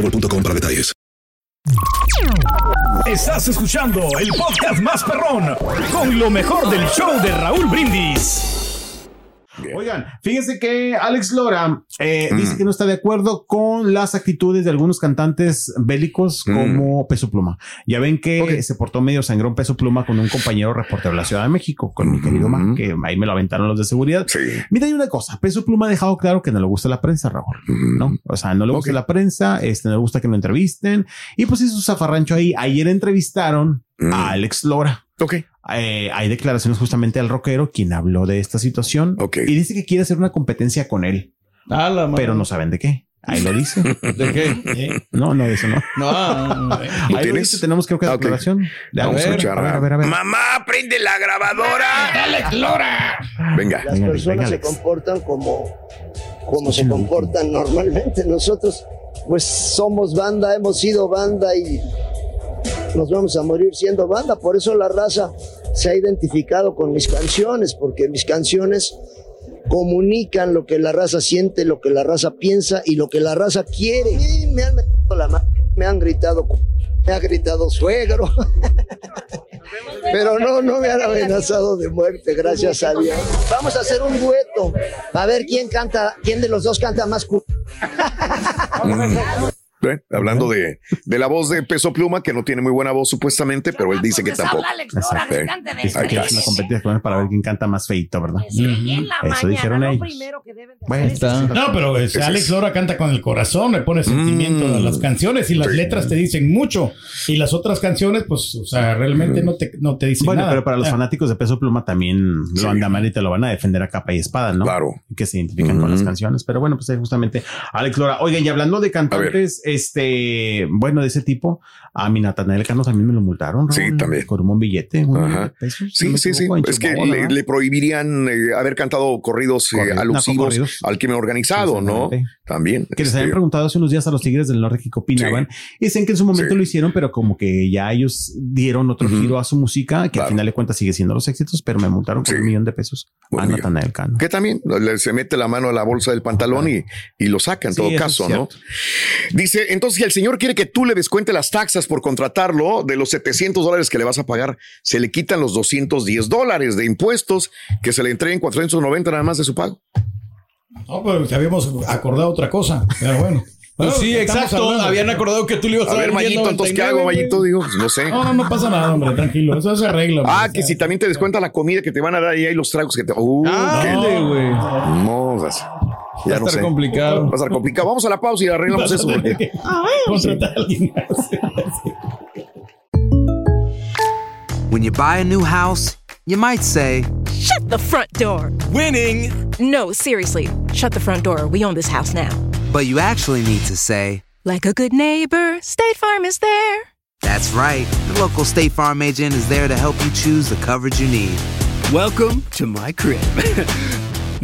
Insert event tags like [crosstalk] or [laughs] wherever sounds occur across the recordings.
boostmobile.com para detalles. Estás escuchando el podcast más perrón con lo mejor del show de Raúl Brindis. Oigan, fíjense que Alex Lora eh, dice que no está de acuerdo con las actitudes de algunos cantantes bélicos como Peso Pluma. Ya ven que se portó medio sangrón Peso Pluma con un compañero reportero de la Ciudad de México, con mi querido Mac, que ahí me lo aventaron los de seguridad. Mira, hay una cosa, Peso Pluma ha dejado claro que no le gusta la prensa, Raúl, ¿no? O sea, no le gusta la prensa, este, no le gusta que lo entrevisten. Y pues hizo su zafarrancho ahí. Ayer entrevistaron a Alex Lora. Ok. Eh, hay declaraciones justamente al rockero quien habló de esta situación y dice que quiere hacer una competencia con él, pero no saben de qué. Ahí lo dice. [laughs] ¿De qué? No, no, eso no. No, Ahí lo dice, tenemos creo que Ok. declaración. Vamos a escuchar. a ver, a ver, a ver. Mamá, prende la grabadora. ¡Alex Lora! Venga. Las personas se comportan como, como se comportan normalmente. Nosotros, pues somos banda, hemos sido banda y nos vamos a morir siendo banda. Por eso la raza se ha identificado con mis canciones, porque mis canciones comunican lo que la raza siente, lo que la raza piensa y lo que la raza quiere. Me han metido la mano, me han gritado, me ha gritado suegro. [laughs] Pero no, no me han amenazado de muerte, gracias a Dios. Vamos a hacer un dueto, a ver quién canta, quién de los dos canta más. [laughs] ¿Eh? Hablando de, de la voz de Peso Pluma, que no tiene muy buena voz supuestamente, pero él dice que tampoco. ¿Eh? Ahí que es una competencia para ver quién canta más feito, ¿verdad? Eso dijeron ellos. Ahí está. No, pero este, Alex Lora canta con el corazón, le pone sentimiento a las canciones y las letras te dicen mucho. Y las otras canciones, pues, o sea, realmente no te, no te dicen Bueno, nada. pero para los Ah. fanáticos de Peso Pluma también lo andan mal y te lo van a defender a capa y espada, ¿no? Claro. Que se identifican con las canciones. Pero bueno, pues ahí justamente Alex Lora. Oigan, y hablando de cantantes, este, bueno, de ese tipo, a mi Natanael Cano también me lo multaron. Sí, también. Con un billete. un pesos, no Sí, sí, sí. Es que le, prohibirían eh, haber cantado corridos eh, Corridos, alusivos narcocorridos. al crimen organizado, ¿no? También. Que les este, habían preguntado hace unos días a los Tigres del Norte que opinaban. Y dicen que en su momento lo hicieron, pero como que ya ellos dieron otro giro a su música, que al final de cuentas sigue siendo los éxitos, pero me multaron con un millón de pesos a Natanael Cano. que también se mete la mano a la bolsa del pantalón y, y lo saca en Sí, todo caso, ¿no? Dice, entonces si el señor quiere que tú le descuente las taxas por contratarlo, de los 700 dólares que le vas a pagar, se le quitan los 210 dólares de impuestos que se le entreguen 490 nada más de su pago. No, pero habíamos acordado otra cosa. Pero bueno. [laughs] Pues sí, exacto. hablando. Habían acordado que tú le ibas a, A ver, Mayito, entonces, ¿qué hago, Mayito? Digo, pues, no sé. No, no, no pasa nada, hombre, tranquilo. Eso se arregla. hombre. Ah, que si también te descuenta la comida que te van a dar y hay los tragos que te. Uh, Ándale, qué- güey. No, ya Va a no estar sé. complicado. Va a estar complicado. Vamos a la pausa y arreglamos eso. porque- contratar a alguien. When you buy a new house, you might say, Shut the front door. Winning. No, seriously. Shut the front door. We own this house now. but you actually need to say, Like a good neighbor, State Farm is there. That's right. The local State Farm agent is there to help you choose the coverage you need. Welcome to my crib. [laughs]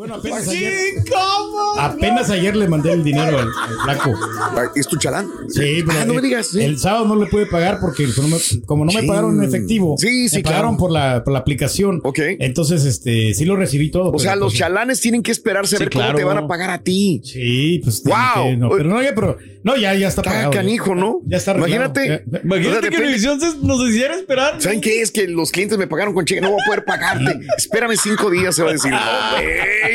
Bueno, apenas ayer, apenas ayer le mandé el dinero al, al flaco. ¿Es tu chalán? Sí, pero Ah, no me el- digas. sí. El sábado no le pude pagar porque como no me, como no me Sí. pagaron en efectivo. Sí, sí, me pagaron claro. por la, por la aplicación. Ok. Entonces, este, sí lo recibí todo. O sea, pero, los pues, chalanes tienen que esperarse a Sí, ver cómo te van a pagar a ti. Sí, pues. ¡Wow! que- no, pero no, ya, pero, no, ya, ya está Está pagado. canijo, ¿no? Ya está arreglado. Imagínate. Ya- ya- O sea, se- nos hiciera esperar. ¿Saben qué? Es que los clientes me pagaron con cheque, no voy a poder pagarte. [laughs] Espérame cinco días, se va a decir. No,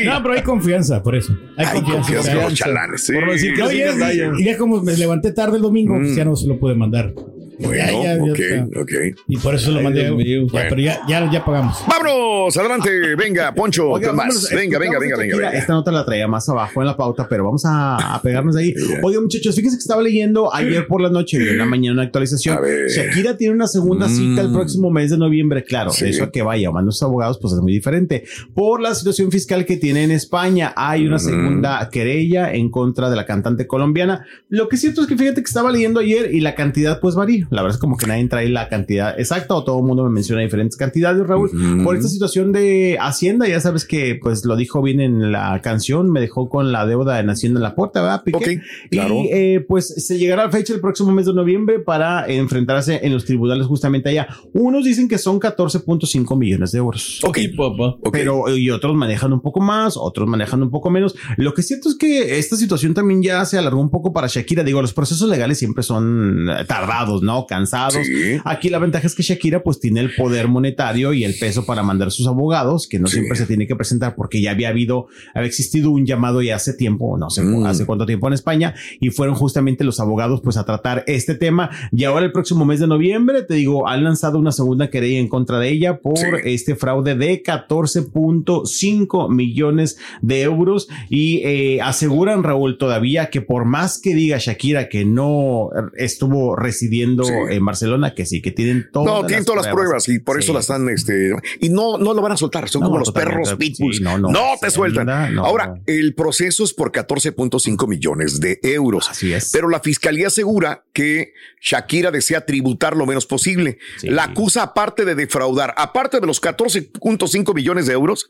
güey. No, pero hay confianza, por eso. Hay, Hay confianza los chalanes, sí. Por decir que No, sí ya, ya como me levanté tarde el domingo, pues ya no se lo pude mandar. Bueno, Ya, ya, ya ok, está. ok. Y por eso lo mandé. Bueno. Pero ya, ya, ya pagamos. Vámonos, adelante. Venga, Poncho, Oiga, ¿qué más? vámonos, Venga, venga, venga, venga. Esta nota la traía más abajo en la pauta, pero vamos a, a pegarnos ahí. Oiga, muchachos, fíjense que estaba leyendo ayer por la noche y en la mañana una actualización. A ver. Shakira tiene una segunda cita el Mm. próximo mes de noviembre. Claro, Sí. eso a que vaya, más los abogados, pues es muy diferente. Por la situación fiscal que tiene en España, hay una Mm. segunda querella en contra de la cantante colombiana. Lo que es cierto es que fíjate que estaba leyendo ayer y la cantidad pues varía. La verdad es como que nadie trae la cantidad exacta o todo el mundo me menciona diferentes cantidades, Raúl. Por esta situación de Hacienda, ya sabes que pues lo dijo bien en la canción, me dejó con la deuda en Hacienda en la puerta, ¿verdad? Piqué? Claro. Y eh, pues se llegará la fecha el próximo mes de noviembre para enfrentarse en los tribunales justamente allá. Unos dicen que son 14.5 millones de euros. Ok, papá. Pero y otros manejan un poco más, otros manejan un poco menos. Lo que es cierto es que esta situación también ya se alargó un poco para Shakira. Digo, los procesos legales siempre son eh, tardados, ¿no? Cansados. Sí. Aquí la ventaja es que Shakira pues tiene el poder monetario y el peso para mandar sus abogados, que no Sí. siempre se tiene que presentar porque ya había habido, había existido un llamado ya hace tiempo, no sé Mm. hace cuánto tiempo en España, y fueron justamente los abogados pues a tratar este tema. Y ahora el próximo mes de noviembre, te digo, han lanzado una segunda querella en contra de ella por Sí. este fraude de 14.5 millones de euros y eh, aseguran, Raúl, todavía que por más que diga Shakira que no estuvo residiendo Sí. en Barcelona, que sí, que tienen todas No, tienen todas las pruebas y por Sí. eso las están, este, y no, no lo van a soltar, son No, como los perros pitbulls. Sí, no, no, no. te sueltan. no. Ahora, el proceso es por 14.5 millones de euros. Así es. Pero la fiscalía asegura que Shakira desea tributar lo menos posible. La acusa aparte de defraudar, aparte de los 14.5 millones de euros,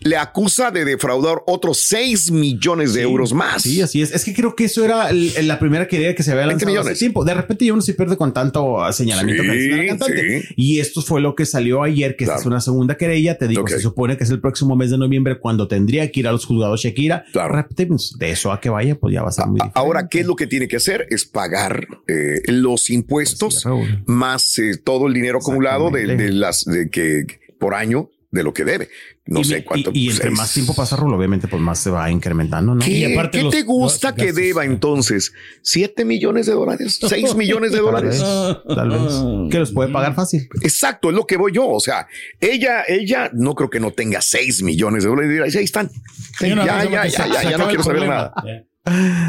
le acusa de defraudar otros 6 millones de euros más. Sí, así es. Es que creo que eso era la primera querella que se había 20 lanzado hace tiempo. De repente ya uno se pierde con tanto señalamiento Sí, que hace la cantante. sí. Y esto fue lo que salió ayer, que Claro. es una segunda querella. Te digo, se supone que es el próximo mes de noviembre cuando tendría que ir a los juzgados Shakira. Claro. Pues, de eso a que vaya, pues ya va a ser muy A- Ahora. ¿qué es lo que tiene que hacer? Es pagar eh, los impuestos Así es, Raúl. más eh, todo el dinero acumulado de, de las de que por año de lo que debe. No y, sé cuánto. Y, y entre seis- más tiempo pasa, Raúl, obviamente, pues más se va incrementando, ¿no? ¿Qué, Y aparte qué los- te gusta los que gastos. deba entonces? ¿Siete millones de dólares? [laughs] ¿Seis millones de Tal dólares? vez, tal vez. Que los puede pagar fácil. Exacto, es lo que voy yo. O sea, ella, ella no creo que no tenga seis millones de dólares. Ahí están. Sí, ya, ya, ya, ya, ya no quiero saber nada.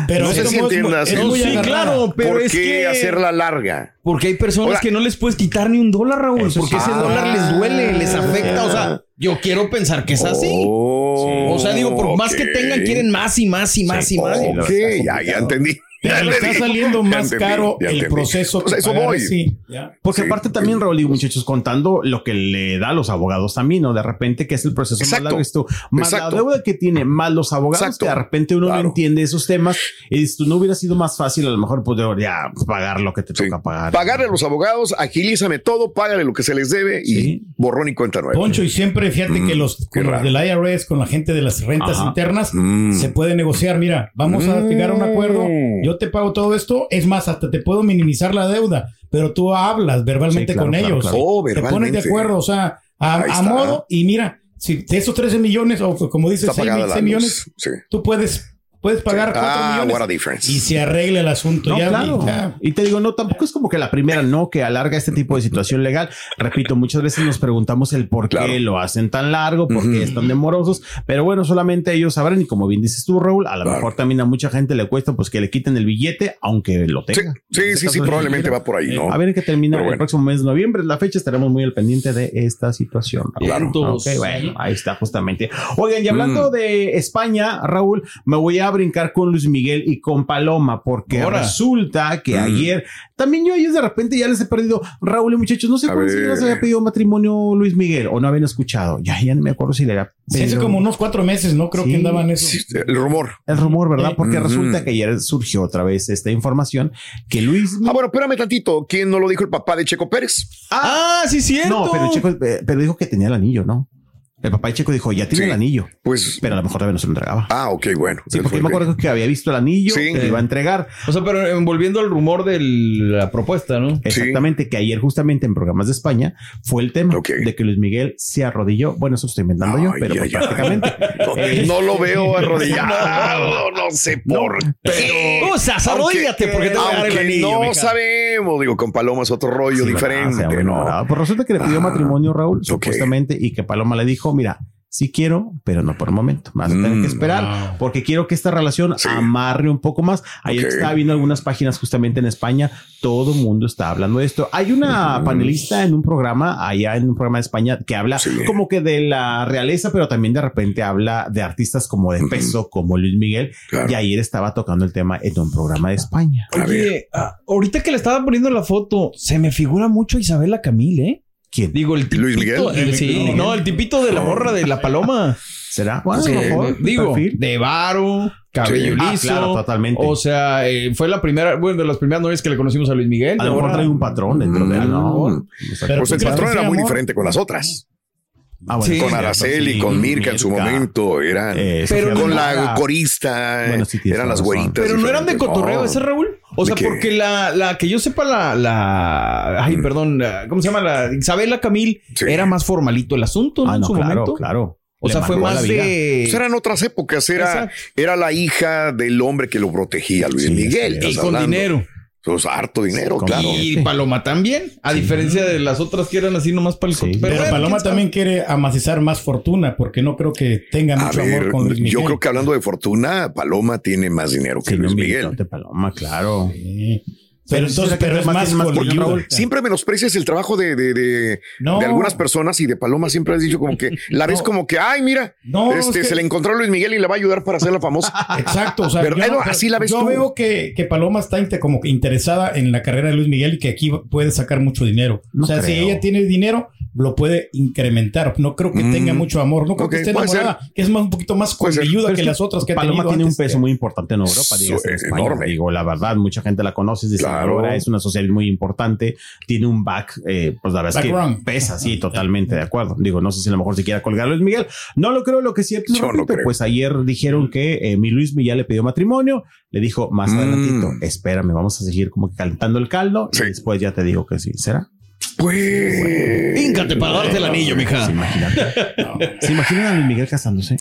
Pero No sé si entiendas. es No, muy sí, claro, pero ¿Por es qué que- hacerla larga? Porque hay personas que no les puedes quitar ni un dólar, Raúl, Eso porque sí. ese Ah. dólar les duele, les afecta. O sea, yo quiero pensar que es así. Oh, O sea, digo, por más que tengan, quieren más y más y más y más. Ok, ya, ya entendí. Pero Ya le está saliendo más entendí, caro el entendí. proceso Pues que eso pagar, voy. sí, ya. Porque Sí. aparte también, Raúl, digo, muchachos, contando lo que le da a los abogados también, ¿no? De repente que es el proceso Exacto. más largo, esto, más Exacto. la deuda que tiene, más los abogados, Exacto. que de repente uno Claro. no entiende esos temas, y dices, no hubiera sido más fácil a lo mejor poder ya pagar lo que te Sí. toca pagar. Pagarle a los abogados, agilízame todo, págale lo que se les debe y borrón y cuenta nueva. Poncho, y siempre fíjate Mm, que los, qué con los del IRS, con la gente de las rentas Ajá. internas, Mm. se puede negociar. Mira, vamos a llegar a un acuerdo. Mm. Yo te pago todo esto. Es más, hasta te puedo minimizar la deuda, pero tú hablas verbalmente Sí, claro, con claro, ellos. claro. Oh, Te pones de acuerdo, o sea, a, modo. Y mira, si de esos 13 millones, o como dices, Está 6, pagada la luz. millones, Sí. tú puedes puedes pagar cuatro Ah, millones what a difference. y se arregla el asunto. No, ya, claro. ya. Y te digo, no, tampoco es como que la primera no que alarga este tipo de situación legal. Repito, muchas veces nos preguntamos el por qué Claro. lo hacen tan largo, por qué Ujú. están demorosos, pero bueno, solamente ellos sabrán. Y como bien dices tú, Raúl, a lo Claro. mejor también a mucha gente le cuesta pues que le quiten el billete, aunque lo Sí, tenga. sí, En este sí, caso, sí, el probablemente va por ahí, ¿no? A ver qué termina el próximo mes de noviembre. La fecha estaremos muy al pendiente de esta situación. Raúl. Claro. Ok, bueno, ahí está justamente. Oigan, y hablando Mm. de España, Raúl, me voy a brincar con Luis Miguel y con Paloma, porque Ahora. resulta que Mm. ayer, también yo a ellos de repente ya les he perdido, Raúl y muchachos, no sé A cuántos ver. días había pedido matrimonio Luis Miguel o no habían escuchado. Ya, ya no me acuerdo si le Sí, hace como unos cuatro meses, ¿no? Creo Sí. que andaban eso. Sí, el rumor. El rumor, ¿verdad? Porque resulta que ayer surgió otra vez esta información que Luis... Ah, bueno, espérame tantito. ¿Quién no lo dijo el papá de Checo Pérez? Ah, sí, cierto. No, pero Checo, eh, pero dijo que tenía el anillo, ¿no? El papá de Checo dijo, ya tiene Sí. el anillo, Pues, pero a lo mejor todavía no se lo entregaba. ah, ok, bueno. Sí, porque yo me acuerdo que había visto el anillo Sí. que le iba a entregar. O sea, pero envolviendo al rumor de la propuesta, ¿no? Exactamente, que ayer justamente en programas de España fue el tema de que Luis Miguel se arrodilló. Bueno, eso lo estoy inventando yo, pero ay, pues prácticamente. [laughs] Eh, No lo veo [laughs] arrodillado, no sé por qué. O sea, arrodíllate porque te voy a dar el Aunque anillo, no mija. sabemos, digo, con Paloma es otro rollo sí, diferente, ¿verdad? O sea, ¿no? ¿verdad? Pues resulta que le pidió Ah, matrimonio Raúl, ok. supuestamente, y que Paloma le dijo, mira, sí quiero, pero no por el momento. Vas a tener Mm, que esperar wow. porque quiero que esta relación Sí. amarre un poco más. Ayer Ok. estaba viendo algunas páginas justamente en España. Todo el mundo está hablando de esto. Hay una panelista en un programa, allá en un programa de España, que habla Sí. como que de la realeza, pero también de repente habla de artistas como de peso, como Luis Miguel. Claro. Y ayer estaba tocando el tema en un programa de España. Oye, ah, ahorita que le estaba poniendo la foto, se me figura mucho Isabela Camil, ¿eh? ¿Quién? Digo, el tipito. ¿Luis Miguel? el- sí, no, el tipito de la morra de la paloma. ¿Será? Bueno, Sí, mejor, digo, perfil. de varo, cabello Ah, liso. claro, totalmente. O sea, eh, fue la primera, bueno, de las primeras novias que le conocimos a Luis Miguel. A lo mejor trae un patrón dentro de él, ¿no? Pero Pues el ¿tú crees patrón era muy amor? diferente con las otras. Ah, bueno, Sí. es con Araceli, sí, con Mirka en su momento, eran Eh, Pero con la corista, Bueno, sí, tienes eran las güeritas. Pero no eran de cotorreo No. ese Raúl. O sea, porque la, la que yo sepa, la, la, ay, Mm. perdón, la- ¿cómo se llama? La Isabela Camil Sí. era más formalito el asunto, ¿no? Ah, en no, su claro, momento. claro. O Le sea, fue más de. Pues eran otras épocas, era, Exacto. era la hija del hombre que lo protegía, Luis Sí, Miguel. sí, y con hablando. dinero. Pues harto dinero, claro. Y Paloma también, a diferencia de las otras que eran así nomás para el Sí. Pero, bueno, Paloma también quiere amacizar más fortuna porque no creo que tenga A mucho ver, amor con Luis Miguel. yo creo que hablando de fortuna, Paloma tiene más dinero que Sí, Luis Miguel. Paloma, claro. Pero entonces, ¿será que pero es más. Raúl? Siempre menosprecias el trabajo de, de, de, No. de algunas personas y de Paloma siempre has dicho como que [laughs] la ves No. como que, ay, mira, No, este, es que- se le encontró a Luis Miguel y le va a ayudar para hacerla famosa. [laughs] Exacto, o sea, Pero, yo, Edo, así la ves yo tú. veo que, que Paloma está como que interesada en la carrera de Luis Miguel y que aquí puede sacar mucho dinero. No o sea, si ella tiene dinero, lo puede incrementar. No creo que Mm. tenga mucho amor, no creo que esté enamorada, que es más un poquito más ayuda que las otras que ha Paloma tenido tiene un peso muy importante en Europa, enorme. Digo, la verdad, mucha gente la conoce, es Claro. es una sociedad muy importante, tiene un back, eh, pues la verdad es que pesa, sí, totalmente de acuerdo. Digo, no sé si a lo mejor se quiera colgar a Luis Miguel. No lo creo, lo que sí, Yo no pues ayer dijeron que eh, mi Luis ya le pidió matrimonio, le dijo más Mm. adelantito, espérame, vamos a seguir como que calentando el caldo Sí. y después ya te digo que sí. ¿Será? Pues. Híncate para darte el anillo, mija. Se imaginan. [laughs] ¿Se imaginan a Luis Miguel casándose?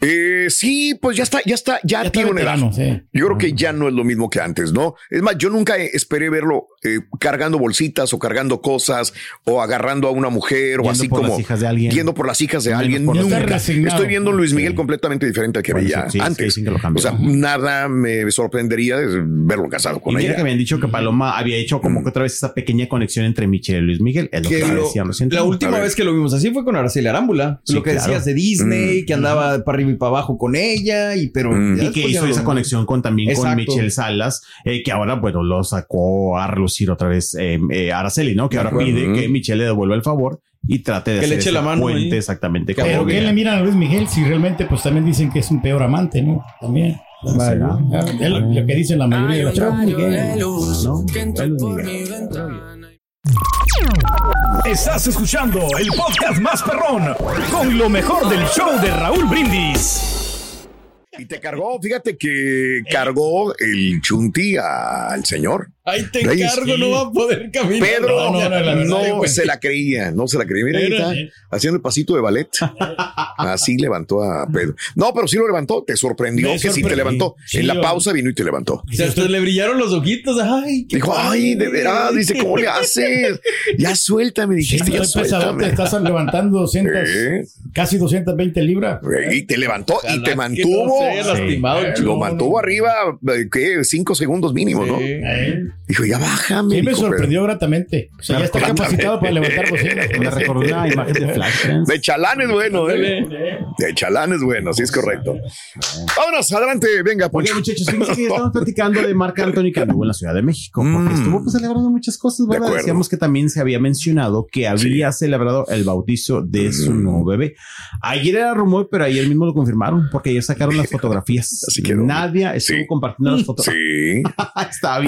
Eh, sí, pues ya está, ya está, ya, tiene una edad. sí. Yo creo que ya no es lo mismo que antes, ¿no? Es más, yo nunca esperé verlo eh, cargando bolsitas o cargando cosas o agarrando a una mujer o Yendo así por como las hijas de alguien. yendo por las hijas de alguien. Nunca. Estoy viendo a Luis Miguel Sí. completamente diferente al que Bueno, veía sí, sí, antes. sí, sí que lo o sea, nada me sorprendería de verlo casado con Y mira ella. que me han dicho que Paloma había hecho como que otra vez esa pequeña conexión entre Michelle y Luis Miguel. Es lo que, Que me lo- decían recién. la última vez que lo vimos así fue con Araceli Arámbula. Sí, lo que claro. decías de Disney, Mm. que andaba para arriba y para abajo con ella, y pero. Mm. Y que hizo esa conexión con también con. Michelle Salas, eh, que ahora, bueno, lo sacó a relucir otra vez eh, eh, Araceli, ¿no? Que ahora acuerdo. pide que Michelle le devuelva el favor y trate de Que le hacer eche la mano puente exactamente. Que como Pero. ¿qué le miran a Luis Miguel si realmente pues también dicen que es un peor amante, ¿no? También. Vale. Ah, Es lo, lo que dicen la mayoría de los chavos. ¿no? Estás escuchando el podcast más perrón con lo mejor del show de Raúl Brindis. Y te cargó, fíjate que cargó el chunti al señor. Ahí te encargo, no va a poder caminar. Pedro no, se la creía, no se la creía. Mira, ahí está, haciendo el pasito de ballet. Así levantó a Pedro. No, pero sí lo levantó. Te sorprendió que sí te levantó. en la pausa vino y te levantó. Hasta le brillaron los ojitos. Ay, Dijo, ay, de veras. Dice, ¿cómo le haces? Ya suéltame, dijiste. ya suéltame. Te estás levantando 200, [laughs] casi 220 libras. Y te levantó y te mantuvo. lo mantuvo arriba, ¿qué? Cinco segundos mínimo, ¿no? Dijo, ya bájame. Sí, me sorprendió gratamente. O sea, ya está capacitado para levantar bocinas. [laughs] Me recordó una imagen de Flash. De chalán es bueno, ¿eh? De chalán es bueno, sí es correcto. Vámonos, adelante, venga, Oye, muchachos, fíjense que estamos platicando de Marc Anthony en la Ciudad de México, porque mm. estuvo pues celebrando muchas cosas, ¿verdad? Decíamos que también se había mencionado que había celebrado el bautizo de su mm. nuevo bebé. Ayer era rumor, pero ayer mismo lo confirmaron, porque ayer sacaron las fotografías. Así que Nadia estuvo compartiendo las fotografías. Sí. [laughs] Estaba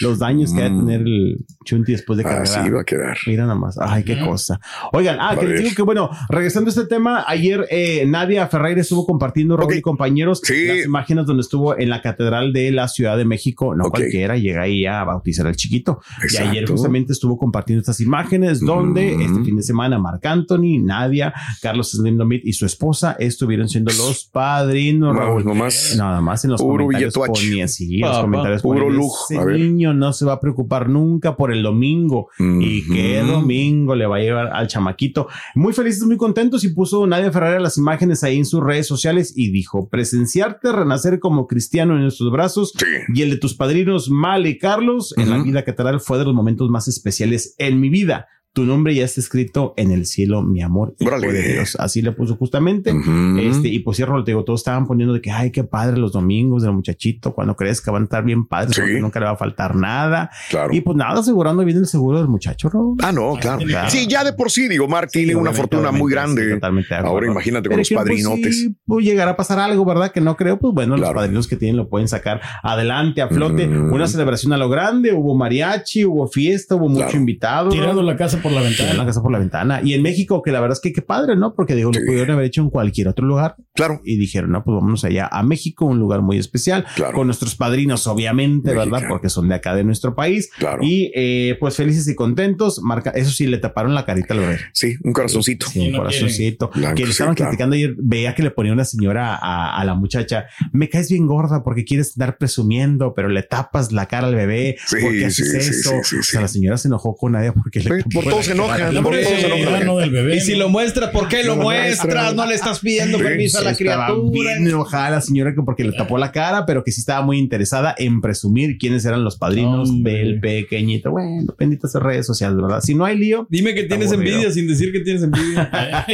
los daños que va a mm. tener el Chunti después de cargar. Así va a quedar. Mira nada más. Ay, qué cosa. Oigan, ah, que les digo que bueno, regresando a este tema, ayer eh, Nadia Ferreira estuvo compartiendo, Raúl y compañeros, las imágenes donde estuvo en la Catedral de la Ciudad de México. No cualquiera llega ahí a bautizar al chiquito. Y ayer justamente estuvo compartiendo estas imágenes donde mm. este fin de semana Marc Anthony, Nadia, Carlos Slim y su esposa estuvieron siendo los padrinos, Raúl. Nada más en los comentarios ponía así, en los comentarios Puro lujo. Ese niño no se va a preocupar nunca por el domingo. Y qué domingo le va a llevar al chamaquito. Muy felices, muy contentos y puso Nadia Ferrara las imágenes ahí en sus redes sociales y dijo, presenciarte renacer como cristiano en nuestros brazos y el de tus padrinos Mal y Carlos en la vida catedral fue de los momentos más especiales en mi vida tu nombre ya está escrito en el cielo, mi amor. Dios. Así le puso justamente. Este, y pues cierro, te digo, todos estaban poniendo de que, ay, qué padre los domingos del muchachito, cuando crees que van a estar bien padres, porque nunca le va a faltar nada. Claro. Y pues nada, asegurando bien el seguro del muchacho, ¿no? Ah, no, claro. Sí, ya de por sí, digo, Mark tiene una fortuna muy grande. totalmente Ahora imagínate con los pues, padrinotes. Si pues, llegar a pasar algo, ¿verdad? Que no creo, pues bueno, los padrinos que tienen lo pueden sacar adelante, a flote. Una celebración a lo grande, hubo mariachi, hubo fiesta, hubo mucho invitado. Tirando la casa por la ventana. la casa por la ventana. Y en México, que la verdad es que qué padre, ¿no? Porque digo, lo pudieron haber hecho en cualquier otro lugar. Claro. Y dijeron, no, pues vámonos allá a México, un lugar muy especial. Claro. Con nuestros padrinos, obviamente, ¿verdad? Porque son de acá de nuestro país. Claro. Y eh, pues felices y contentos. Marca, eso sí, le taparon la carita al bebé. Sí, un corazoncito. Sí, un corazoncito. que le estaban criticando ayer, veía que le ponía una señora a, a, la muchacha, me caes bien gorda porque quieres estar presumiendo, pero le tapas la cara al bebé. Sí, porque haces sí, eso. Sí, o sea, la señora se enojó con nadie porque le por todo se enoja. Y si lo muestra, ¿por qué lo, muestras? No le estás pidiendo permiso a la criatura. Bien enojada la señora que porque le tapó la cara, pero que sí estaba muy interesada en presumir quiénes eran los padrinos del pequeñito. Bueno, benditas redes sociales, ¿verdad? Si no hay lío. Dime que tienes envidia sin decir que tienes envidia. [laughs]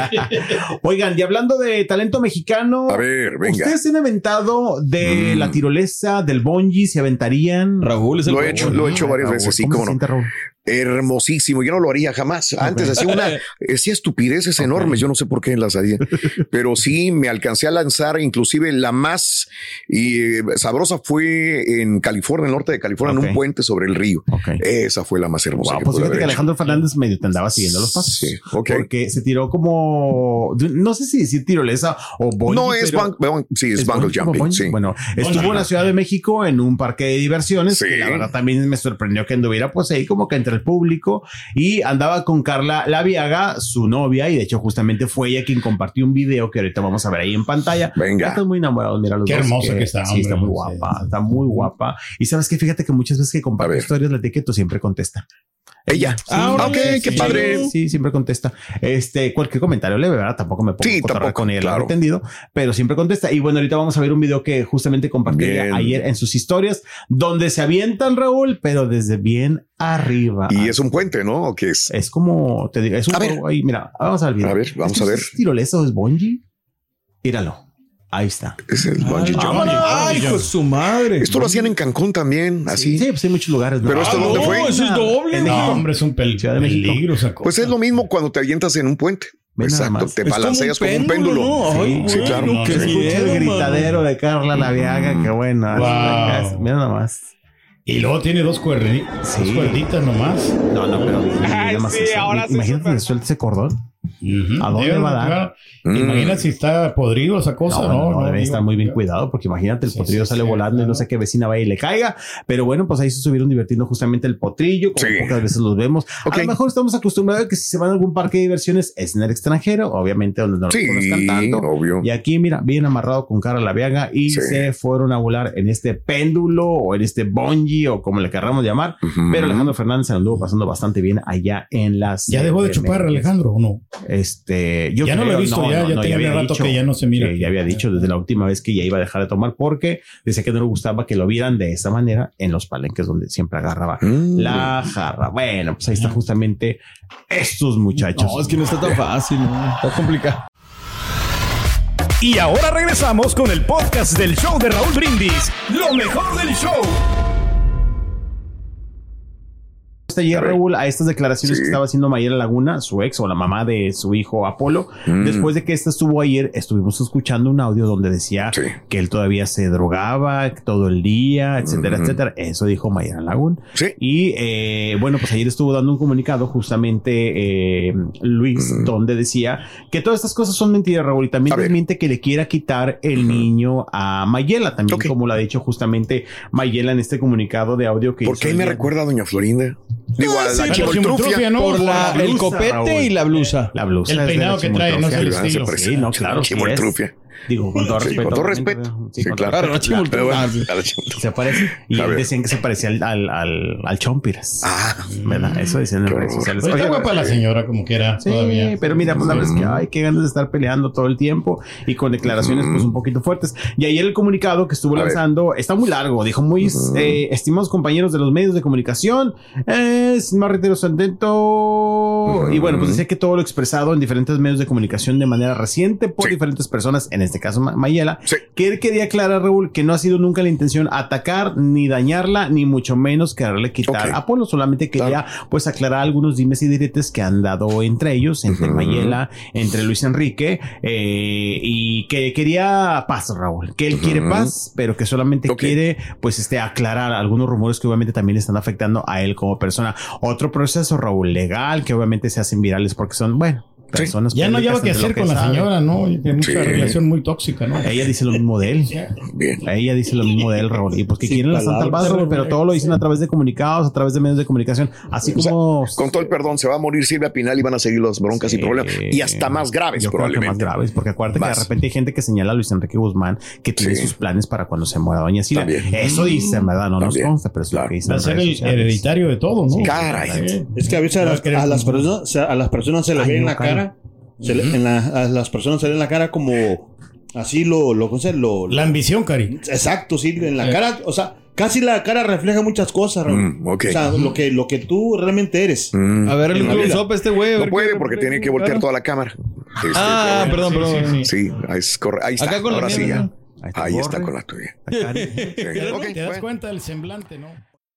Oigan, y hablando de talento mexicano. A ver, venga. Ustedes se han aventado de mm. la tirolesa, del bungee, se aventarían. Raúl es el Lo he hecho, lo he hecho varias veces, sí, como no hermosísimo. Yo no lo haría jamás. Antes hacía una, [laughs] hacía estupideces enormes. Yo no sé por qué las haría, pero sí me alcancé a lanzar. Inclusive la más y, eh, sabrosa fue en California, el norte de California, en un puente sobre el río. Esa fue la más hermosa. pues fíjate que Alejandro Fernández medio te andaba siguiendo los pasos. Sí, Porque se tiró como, no sé si decir tirolesa o bungee, No es, sí, es, bungle jumping. Sí. Bueno, estuvo en la Ciudad de México en un parque de diversiones. Que la verdad también me sorprendió que anduviera pues ahí como que entre el público y andaba con Carla Laviaga, su novia, y de hecho justamente fue ella quien compartió un video que ahorita vamos a ver ahí en pantalla. Venga. Están muy enamorados, mira los Qué hermosa que, está. Sí, está muy guapa, está muy guapa. Y sabes que fíjate que muchas veces que comparte historias, la etiqueta siempre contesta. Ella. ah, ok, qué padre. Sí, siempre contesta. Este, cualquier comentario leve, ¿verdad? Tampoco me pongo sí, con él, claro. entendido, pero siempre contesta. Y bueno, ahorita vamos a ver un video que justamente compartí ayer en sus historias, donde se avientan, Raúl, pero desde bien arriba. Y es un puente, ¿no? ¿O qué es? Es como, te digo, es un... Ahí, mira, vamos a ver. A ver, vamos a ver. ¿Es tirolesa o es bungee? Míralo. Ahí está. Es el bungee jumping. Ay, con su madre. Esto lo hacían en Cancún también, así. Sí, pues hay muchos lugares. ¿no? Pero esto dónde fue. Eso es doble. No, hombre, es un peligro. Pues es lo mismo cuando te avientas en un puente. Exacto, te balanceas como un péndulo. ¿no? Sí, sí, claro. Que escucha el gritadero de Carla Laviaga, que bueno. Mira nada más. Y luego tiene dos, cuerditas, sí. dos cuerditas nomás. No, no, pero. Ay, sí, ahora Imagínate que suelta ese cordón. ¿A dónde va a dar? ¿Te imaginas si está podrido esa cosa? No, no, debe estar muy bien cuidado porque imagínate el potrillo sale volando y no sé qué vecina vaya y le caiga. Pero bueno, pues ahí se estuvieron divirtiendo justamente el potrillo, como pocas veces los vemos. A lo mejor estamos acostumbrados a que si se van a algún parque de diversiones es en el extranjero, obviamente donde no lo conozcan tanto. obvio. Y aquí, mira, bien amarrado con cara a la viaga y se fueron a volar en este péndulo o en este bungee o como le querramos llamar. Pero Alejandro Fernández se lo anduvo pasando bastante bien allá en las. ¿Ya dejó de chupar Alejandro o no? Este, yo ya no lo he visto, ya, ya tenía rato que ya no se mira. ya había dicho desde la última vez que ya iba a dejar de tomar porque decía que no le gustaba que lo vieran de esa manera en los palenques donde siempre agarraba Mm. la jarra. Bueno, pues ahí está justamente estos muchachos. No, es que no está tan fácil, está complicado. Y ahora regresamos con el podcast del show de Raúl Brindis, lo mejor del show. Ayer, Raúl, a estas declaraciones que estaba haciendo Mayela Laguna, su ex o la mamá de su hijo Apolo. Mm. Después de que esta estuvo ayer, estuvimos escuchando un audio donde decía que él todavía se drogaba todo el día, etcétera, etcétera. Eso dijo Mayela Laguna. Y eh, bueno, pues ayer estuvo dando un comunicado justamente eh, Luis, donde decía que todas estas cosas son mentiras, Raúl, y también desmiente que le quiera quitar el niño a Mayela, también como lo ha dicho justamente Mayela en este comunicado de audio que ¿Por hizo qué me recuerda a Doña Florinda? Digo, a la Sí, chimoltrufia. Por la- el copete y la blusa. La blusa. El peinado que trae, no sé el estilo. Sí, no, claro. Chimoltrufia. Digo, con todo Sí, respeto. con todo respeto. Sí, claro. Se parece. Y decían que se parecía al, al, al, al Chompiras. Ah, ¿verdad? Eso decían en redes sociales. Pero está Oye, guapa la señora como quiera Sí, todavía. pero mira, pues la verdad es que ay, qué ganas de estar peleando todo el tiempo y con declaraciones pues un poquito fuertes. Y ayer el comunicado que estuvo A ver. lanzando está muy largo, dijo muy eh, estimados compañeros de los medios de comunicación, eh, sin más reitero su atento. Y bueno, pues decía que todo lo expresado en diferentes medios de comunicación de manera reciente por diferentes personas, en este caso Ma- Mayela, que él quería aclarar, Raúl, que no ha sido nunca la intención atacar ni dañarla, ni mucho menos quererle quitar a Polo, solamente quería pues aclarar algunos dimes y diretes que han dado entre ellos, entre Mayela, entre Luis Enrique, eh, y que quería paz, Raúl, que él quiere paz, pero que solamente quiere pues este aclarar algunos rumores que obviamente también le están afectando a él como persona. Otro proceso, Raúl, legal, que obviamente se hacen virales porque son, bueno, personas Ya no lleva que hacer con la señora, ¿no? Tiene mucha Sí. relación muy tóxica, ¿no? Ella dice lo mismo de él. Ella dice lo mismo de él, Raúl. Y pues que Sí, quieren la Santa. Paz, Raúl, pero todo lo dicen a través de comunicados, a través de medios de comunicación. Así O sea, como. con todo el perdón, se va a morir Silvia Pinal y van a seguir las broncas y problemas. Y hasta más graves, Yo creo que más probablemente. graves, porque acuérdate que de repente hay gente que señala a Luis Enrique Guzmán que tiene sus planes para cuando se muera Doña Silvia. También. Eso dicen, ¿verdad? No También. nos consta, pero es lo que dicen. Va a ser redes el sociales. hereditario de todo, ¿no? Caray. Es que a veces a las, a las personas, o sea, a las personas se le Ay, ve en la cara, se le- en la- a las personas se le en la cara como así lo, lo, lo, La ambición, Cari. Exacto, sí, en la Eh. cara, o sea, casi la cara refleja muchas cosas. Mm, ok. O sea, lo que, lo que tú realmente eres. Mm. A ver, el la a este güey. No puede porque tiene que voltear toda la cámara. Este, Ah, pero perdón, bueno, perdón. Sí, sí, ahí, es ahí está. Acá con la Ahora mía, sí ya. ¿no? Ahí está con la tuya. [laughs] Te das, Ok, te das bueno. cuenta del semblante, ¿no?